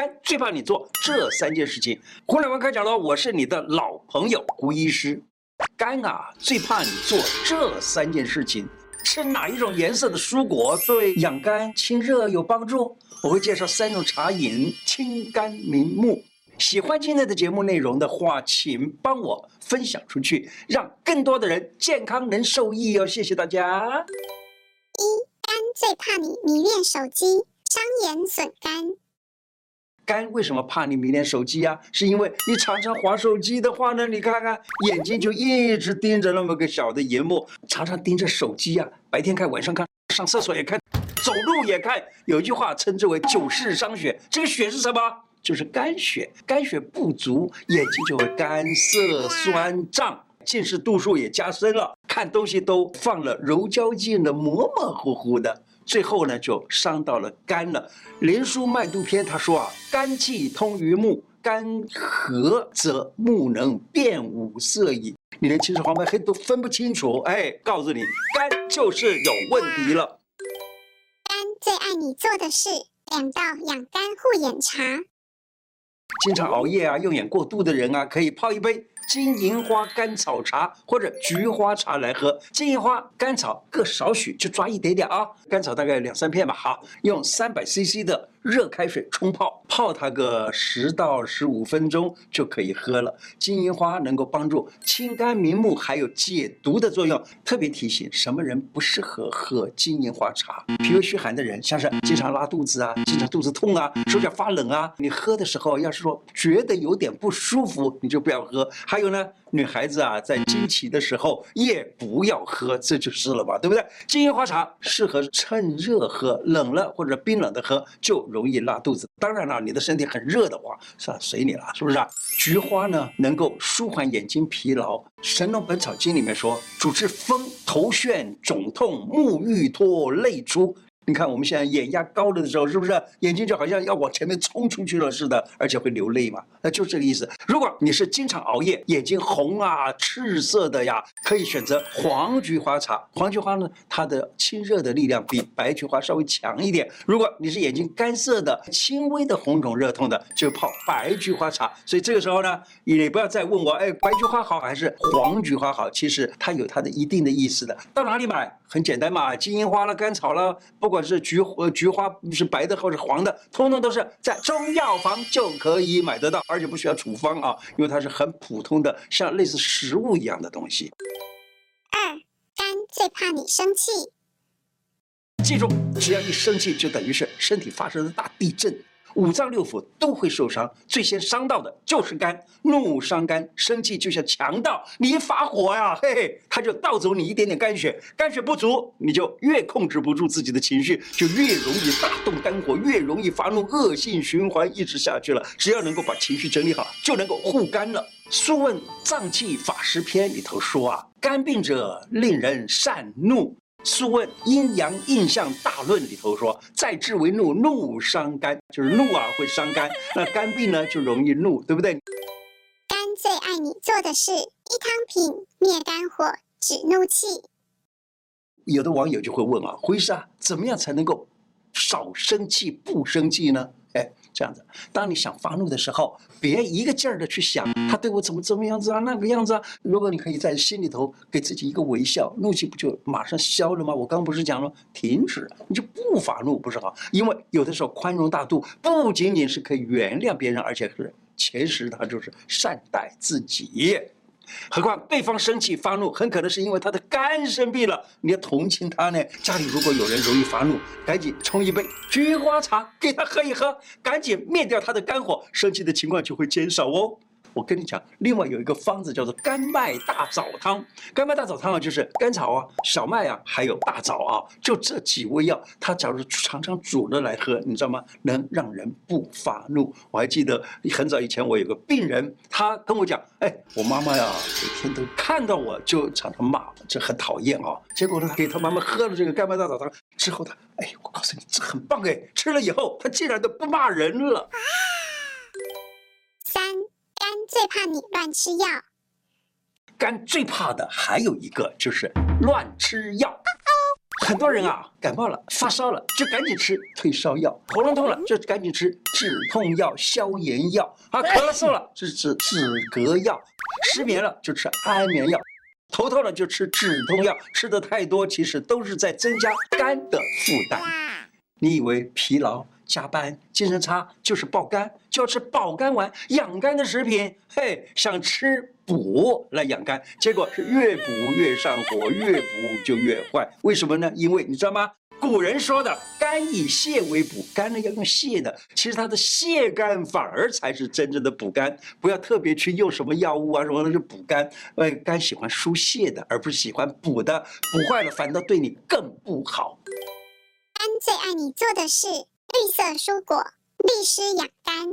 肝最怕你做这三件事情。胡乃文开讲了，我是你的老朋友胡医师。肝啊，最怕你做这三件事情。吃哪一种颜色的蔬果对养肝清热有帮助？我会介绍三种茶饮清肝明目。喜欢今天的节目内容的话，请帮我分享出去，让更多的人健康能受益哦。谢谢大家。一，肝最怕你迷恋手机，伤眼损肝。肝为什么怕你迷恋手机啊？是因为你常常划手机的话呢，你看看眼睛就一直盯着那么个小的荧幕，常常盯着手机啊，白天看，晚上看，上厕所也看，走路也看。有一句话称之为“久视伤血”，这个血是什么？就是肝血。肝血不足，眼睛就会干涩、酸胀，近视度数也加深了，看东西都放了柔焦镜的，模模糊糊的。最后呢，就伤到了肝了。《灵枢脉度篇》他说啊，肝气通于目，肝和则目能辨五色矣。你连青赤黄白黑都分不清楚，哎，告诉你，肝就是有问题了。肝最爱你做的事，两道养肝护眼茶。经常熬夜啊，用眼过度的人啊，可以泡一杯。金银花甘草茶或者菊花茶来喝，金银花、甘草各少许，就抓一点点啊。甘草大概两三片吧。好，用三百 CC 的热开水冲泡，泡它个十到十五分钟就可以喝了。金银花能够帮助清肝明目，还有解毒的作用。特别提醒，什么人不适合喝金银花茶？脾胃虚寒的人，像是经常拉肚子啊，经常肚子痛啊，手脚发冷啊，你喝的时候要是说觉得有点不舒服，你就不要喝。还有呢，女孩子啊，在经期的时候也不要喝，这就是了吧，对不对？金银花茶适合趁热喝，冷了或者冰冷的喝就容易拉肚子。当然了，你的身体很热的话，算了，随你了，是不是啊？菊花呢，能够舒缓眼睛疲劳。《神农本草经》里面说，主治风、头眩、肿痛、目欲脱、泪出。你看我们现在眼压高了的时候，是不是眼睛就好像要往前面冲出去了似的，而且会流泪嘛？那就这个意思。如果你是经常熬夜，眼睛红啊、赤色的呀，可以选择黄菊花茶。黄菊花呢，它的清热的力量比白菊花稍微强一点。如果你是眼睛干涩的、轻微的红肿热痛的，就泡白菊花茶。所以这个时候呢，你不要再问我，哎，白菊花好还是黄菊花好？其实它有它的一定的意思的。到哪里买？很简单嘛，金银花了、甘草了，不管是菊呃菊花是白的或是黄的，通通都是在中药房就可以买得到，而且不需要处方啊，因为它是很普通的，像类似食物一样的东西。二，肝最怕你生气。记住，只要一生气，就等于是身体发生了大地震。五脏六腑都会受伤，最先伤到的就是肝。怒伤肝，生气就像强盗，你一发火呀，嘿嘿，他就盗走你一点点肝血，肝血不足，你就越控制不住自己的情绪，就越容易大动肝火，越容易发怒，恶性循环一直下去了。只要能够把情绪整理好，就能够护肝了。《素问·脏器法师篇》里头说啊，肝病者令人善怒。《素问·阴阳应象大论》里头说：“在志为怒，怒伤肝，就是怒啊会伤肝。那肝病呢就容易怒，对不对？”肝最爱你做的事：一汤品灭肝火，止怒气。有的网友就会问啊，胡医师啊，怎么样才能够少生气不生气呢？这样子，当你想发怒的时候，别一个劲儿的去想他对我怎么怎么样子啊，那个样子啊。如果你可以在心里头给自己一个微笑，怒气不就马上消了吗？我刚不是讲了，停止，你就不发怒，不是好？因为有的时候宽容大度不仅仅是可以原谅别人，而且是其实他就是善待自己。何况对方生气发怒，很可能是因为他的肝生病了，你要同情他呢。家里如果有人容易发怒，赶紧冲一杯菊花茶给他喝一喝，赶紧灭掉他的肝火，生气的情况就会减少哦。我跟你讲，另外有一个方子叫做甘麦大枣汤。甘麦大枣汤啊，就是甘草啊、小麦啊，还有大枣啊，就这几味药，它假如常常煮了来喝，你知道吗？能让人不发怒。我还记得很早以前，我有个病人，他跟我讲，哎，我妈妈呀，每天都看到我就常常骂，这很讨厌啊。结果呢，给他妈妈喝了这个甘麦大枣汤之后，他，哎，我告诉你，这很棒哎，吃了以后，他竟然都不骂人了。最怕你乱吃药，肝最怕的还有一个就是乱吃药。很多人啊，感冒了、发烧了，就赶紧吃退烧药；喉咙痛了，就赶紧吃止痛药、消炎药；啊，咳嗽了就吃止咳药；失眠了就吃安眠药；头痛了就吃止痛药。吃的太多，其实都是在增加肝的负担。你以为疲劳？加班、精神差就是爆肝，就要吃保肝丸、养肝的食品。嘿，想吃补来养肝，结果是越补越上火，越补就越坏。为什么呢？因为你知道吗？古人说的“肝以泻为补”，肝呢要用泻的，其实它的泻肝反而才是真正的补肝。不要特别去用什么药物啊什么的去补肝，呃，肝喜欢疏泻的，而不是喜欢补的。补坏了反倒对你更不好。肝最爱你做的事。绿色蔬果利湿养肝。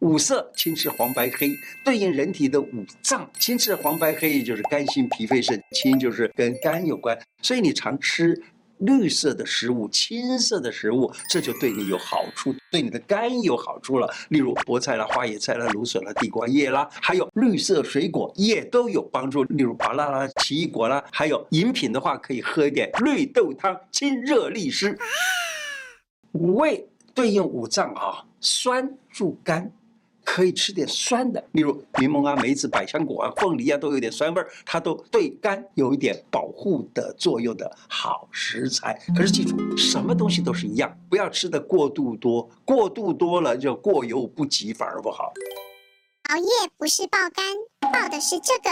五色青赤黄白黑，对应人体的五脏。青赤黄白黑就是肝心脾肺肾，青就是跟肝有关，所以你常吃绿色的食物、青色的食物，这就对你有好处，对你的肝有好处了。例如菠菜啦、花椰菜啦、芦笋啦、地瓜叶啦，还有绿色水果也都有帮助，例如芭乐啦、奇异果啦，还有饮品的话，可以喝一点绿豆汤，清热利湿。五味对应五脏啊，酸入肝，可以吃点酸的，例如柠檬啊、梅子、百香果啊、凤梨啊，都有点酸味儿，它都对肝有一点保护的作用的好食材。可是记住，什么东西都是一样，不要吃的过度多，过度多了就过犹不及，反而不好。熬夜不是爆肝，爆的是这个。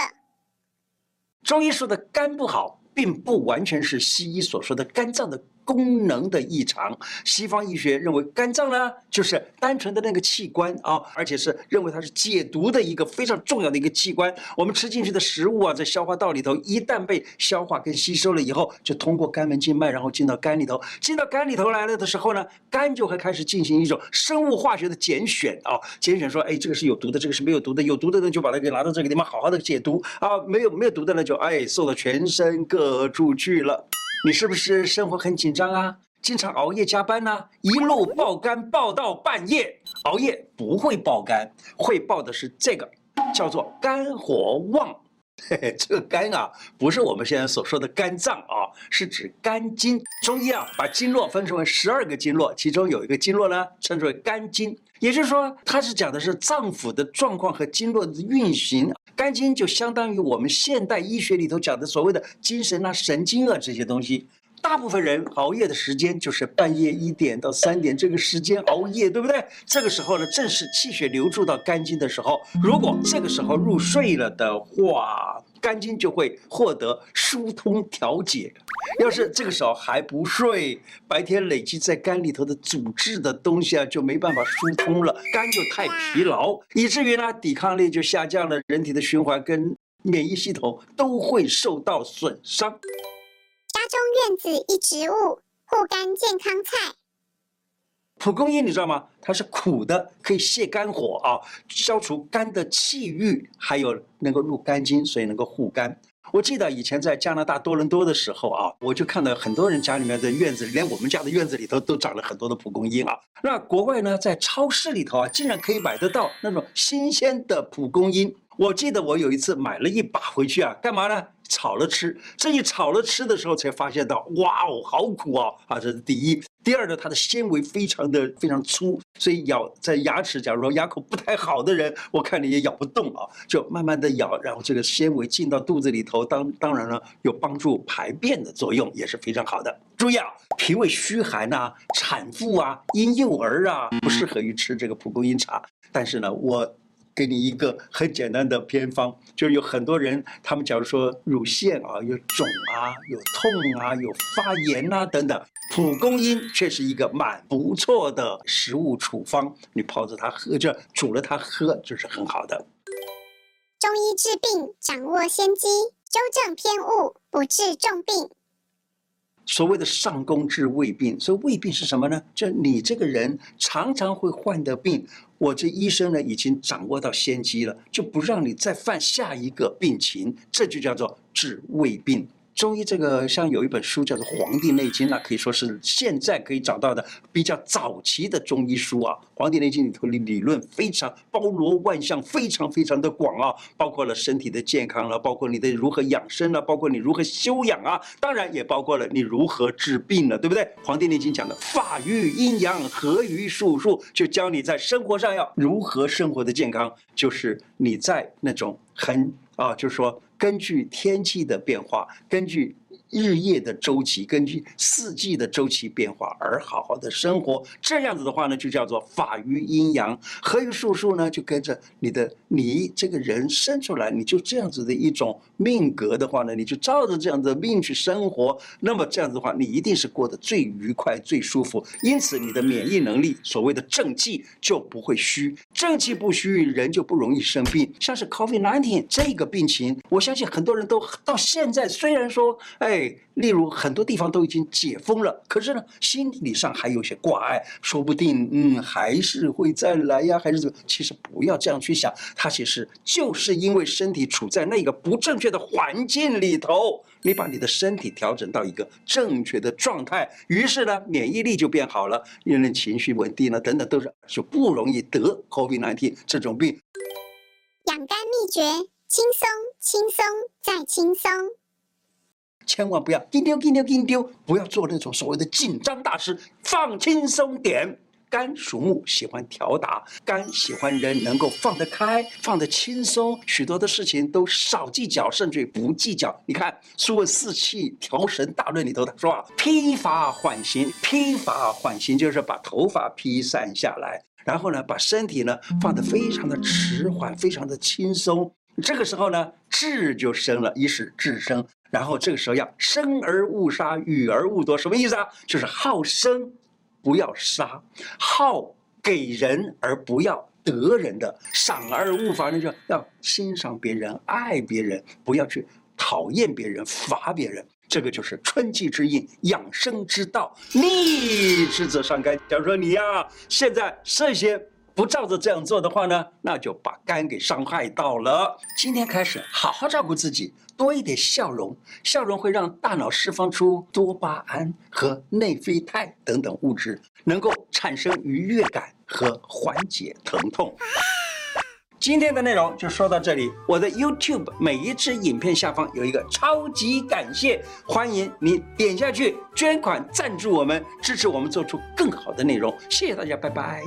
中医说的肝不好，并不完全是西医所说的肝脏的。功能的异常，西方医学认为肝脏呢，就是单纯的那个器官啊，而且是认为它是解毒的一个非常重要的一个器官。我们吃进去的食物啊，在消化道里头，一旦被消化跟吸收了以后，就通过肝门静脉，然后进到肝里头。进到肝里头来了的时候呢，肝就会开始进行一种生物化学的拣选啊，拣选说，哎，这个是有毒的，这个是没有毒的，有毒的呢就把它给拿到这个地方好好的解毒啊，没有没有毒的呢就哎送到全身各处去了。你是不是生活很紧张啊？经常熬夜加班呢？一路爆肝爆到半夜。熬夜不会爆肝，会爆的是这个，叫做肝火旺。嘿嘿，这个肝啊，不是我们现在所说的肝脏啊，是指肝经。中医啊，把经络分成为十二个经络，其中有一个经络呢，称之为肝经。也就是说，它是讲的是脏腑的状况和经络的运行。肝经就相当于我们现代医学里头讲的所谓的精神啊、神经啊这些东西。大部分人熬夜的时间就是半夜一点到三点这个时间熬夜，对不对？这个时候呢，正是气血流注到肝经的时候。如果这个时候入睡了的话，肝经就会获得疏通调节。要是这个时候还不睡，白天累积在肝里头的阻滞的东西啊，就没办法疏通了，肝就太疲劳，以至于呢，抵抗力就下降了，人体的循环跟免疫系统都会受到损伤。中院子一植物，护肝健康菜。蒲公英你知道吗？它是苦的，可以泻肝火啊，消除肝的气郁，还有能够入肝经，所以能够护肝。我记得以前在加拿大多伦多的时候啊，我就看到很多人家里面的院子里，连我们家的院子里头都长了很多的蒲公英啊。那国外呢，在超市里头啊，竟然可以买得到那种新鲜的蒲公英。我记得我有一次买了一把回去啊，干嘛呢？炒了吃。这一炒了吃的时候，才发现到，哇哦，好苦啊！啊，这是第一。第二呢，它的纤维非常的非常粗，所以咬在牙齿，假如说牙口不太好的人，我看你也咬不动啊，就慢慢的咬，然后这个纤维进到肚子里头，当当然呢，有帮助排便的作用，也是非常好的。注意啊，脾胃虚寒呐、产妇啊、婴幼儿啊，不适合于吃这个蒲公英茶。但是呢，我。给你一个很简单的偏方，就是有很多人，他们假如说乳腺啊有肿啊、有痛啊、有发炎啊等等，蒲公英却是一个蛮不错的食物处方。你泡着它喝着，煮了它喝，就是很好的。中医治病，掌握先机，纠正偏误，不治重病。所谓的上工治未病，所以未病是什么呢？就你这个人常常会患的病，我这医生呢已经掌握到先机了，就不让你再犯下一个病情，这就叫做治未病。中医这个像有一本书叫做《黄帝内经》，那可以说是现在可以找到的比较早期的中医书啊。《黄帝内经》里头的理论非常包罗万象，非常非常的广啊，包括了身体的健康了，包括你的如何养生了，包括你如何修养啊，当然也包括了你如何治病了，对不对？《黄帝内经》讲的法于阴阳，合于术数，就教你在生活上要如何生活的健康，就是你在那种很啊，就是说。根据天气的变化，根据日夜的周期，根据四季的周期变化而好好的生活，这样子的话呢，就叫做法于阴阳，合于术数呢，就跟着你的你这个人生出来，你就这样子的一种命格的话呢，你就照着这样的命去生活，那么这样子的话，你一定是过得最愉快、最舒服。因此，你的免疫能力，所谓的正气就不会虚，正气不虚，人就不容易生病。像是 COVID-19 这个病情，我相信很多人都到现在虽然说，哎，例如很多地方都已经解封了，可是呢，心理上还有些挂碍，说不定嗯还是会再来呀，还是怎么？其实不要这样去想，它其实就是因为身体处在那个不正确的环境里头，你把你的身体调整到一个正确的状态，于是呢，免疫力就变好了，人情绪稳定了，等等，都是就不容易得 COVID-19 这种病。养肝秘诀：轻松，轻松，再轻松。千万不要紧丢紧丢紧张，不要做那种所谓的紧张大师，放轻松点。肝属木，喜欢调达，肝喜欢人能够放得开，放得轻松，许多的事情都少计较，甚至于不计较。你看《书问四气调神大论》里头的说啊，披发缓行，披发缓行就是把头发披散下来，然后呢，把身体呢放得非常的迟缓，非常的轻松。这个时候呢，志就生了，一是志生。然后这个时候要生而勿杀，予而勿夺，什么意思啊？就是好生。不要杀，好给人而不要得人的，赏而勿罚，那就要欣赏别人，爱别人，不要去讨厌别人，罚别人。这个就是春季之应，养生之道。逆之则伤肝。假如说你呀，现在这些不照着这样做的话呢，那就把肝给伤害到了。今天开始，好好照顾自己。多一点笑容，笑容会让大脑释放出多巴胺和内啡肽等等物质，能够产生愉悦感和缓解疼痛。今天的内容就说到这里。我的 YouTube 每一支影片下方有一个超级感谢，欢迎你点下去捐款赞助我们，支持我们做出更好的内容。谢谢大家，拜拜。